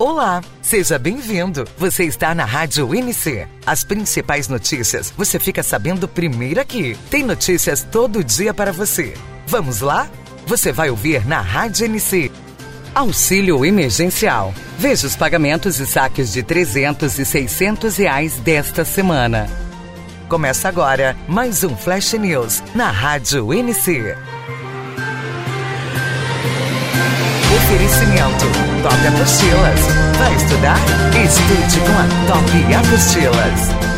Olá, seja bem-vindo. Você está na Rádio NC. As principais notícias você fica sabendo primeiro aqui. Tem notícias todo dia para você. Vamos lá? Você vai ouvir na Rádio NC. Auxílio emergencial. Veja os pagamentos e saques de 300 e 600 reais desta semana. Começa agora mais um Flash News na Rádio NC. Oferecimento Top Apostilas. Vai estudar? Estude com a Top Apostilas.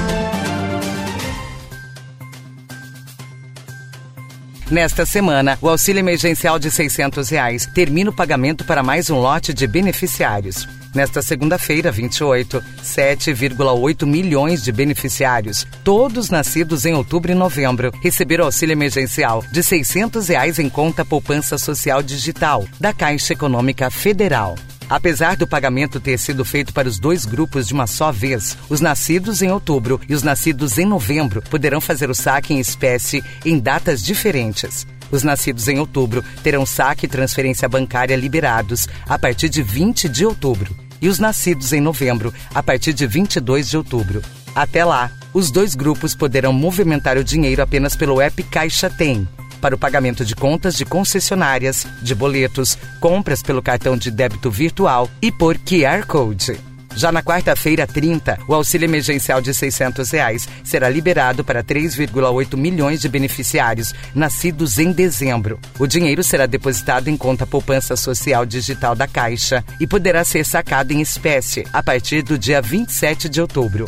Nesta semana, o auxílio emergencial de 600 reais termina o pagamento para mais um lote de beneficiários. Nesta segunda-feira, 28, 7,8 milhões de beneficiários, todos nascidos em outubro e novembro, receberam auxílio emergencial de 600 reais em conta poupança social digital da Caixa Econômica Federal. Apesar do pagamento ter sido feito para os dois grupos de uma só vez, os nascidos em outubro e os nascidos em novembro poderão fazer o saque em espécie em datas diferentes. Os nascidos em outubro terão saque e transferência bancária liberados a partir de 20 de outubro e os nascidos em novembro a partir de 22 de outubro. Até lá, os dois grupos poderão movimentar o dinheiro apenas pelo app Caixa Tem, para o pagamento de contas de concessionárias, de boletos, compras pelo cartão de débito virtual e por QR Code. Já na quarta-feira, 30, o auxílio emergencial de 600 reais será liberado para 3,8 milhões de beneficiários nascidos em dezembro. O dinheiro será depositado em conta poupança social digital da Caixa e poderá ser sacado em espécie a partir do dia 27 de outubro.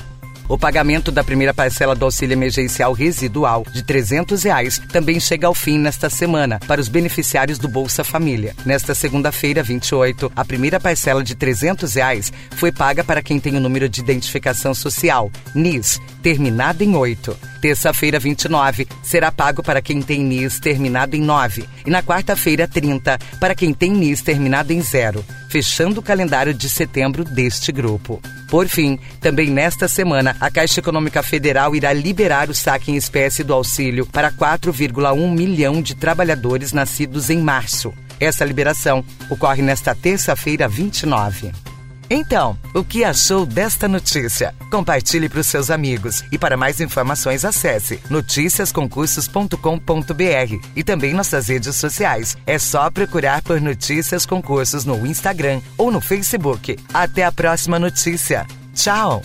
O pagamento da primeira parcela do auxílio emergencial residual de 300 reais também chega ao fim nesta semana para os beneficiários do Bolsa Família. Nesta segunda-feira, 28, a primeira parcela de 300 reais foi paga para quem tem o número de identificação social, NIS, terminado em 8. Terça-feira, 29, será pago para quem tem NIS terminado em 9. E na quarta-feira, 30, para quem tem NIS terminado em 0, fechando o calendário de setembro deste grupo. Por fim, também nesta semana, a Caixa Econômica Federal irá liberar o saque em espécie do auxílio para 4,1 milhão de trabalhadores nascidos em março. Essa liberação ocorre nesta terça-feira, 29. Então, o que achou desta notícia? Compartilhe para os seus amigos e para mais informações acesse noticiasconcursos.com.br e também nossas redes sociais. É só procurar por Notícias Concursos no Instagram ou no Facebook. Até a próxima notícia. Tchau!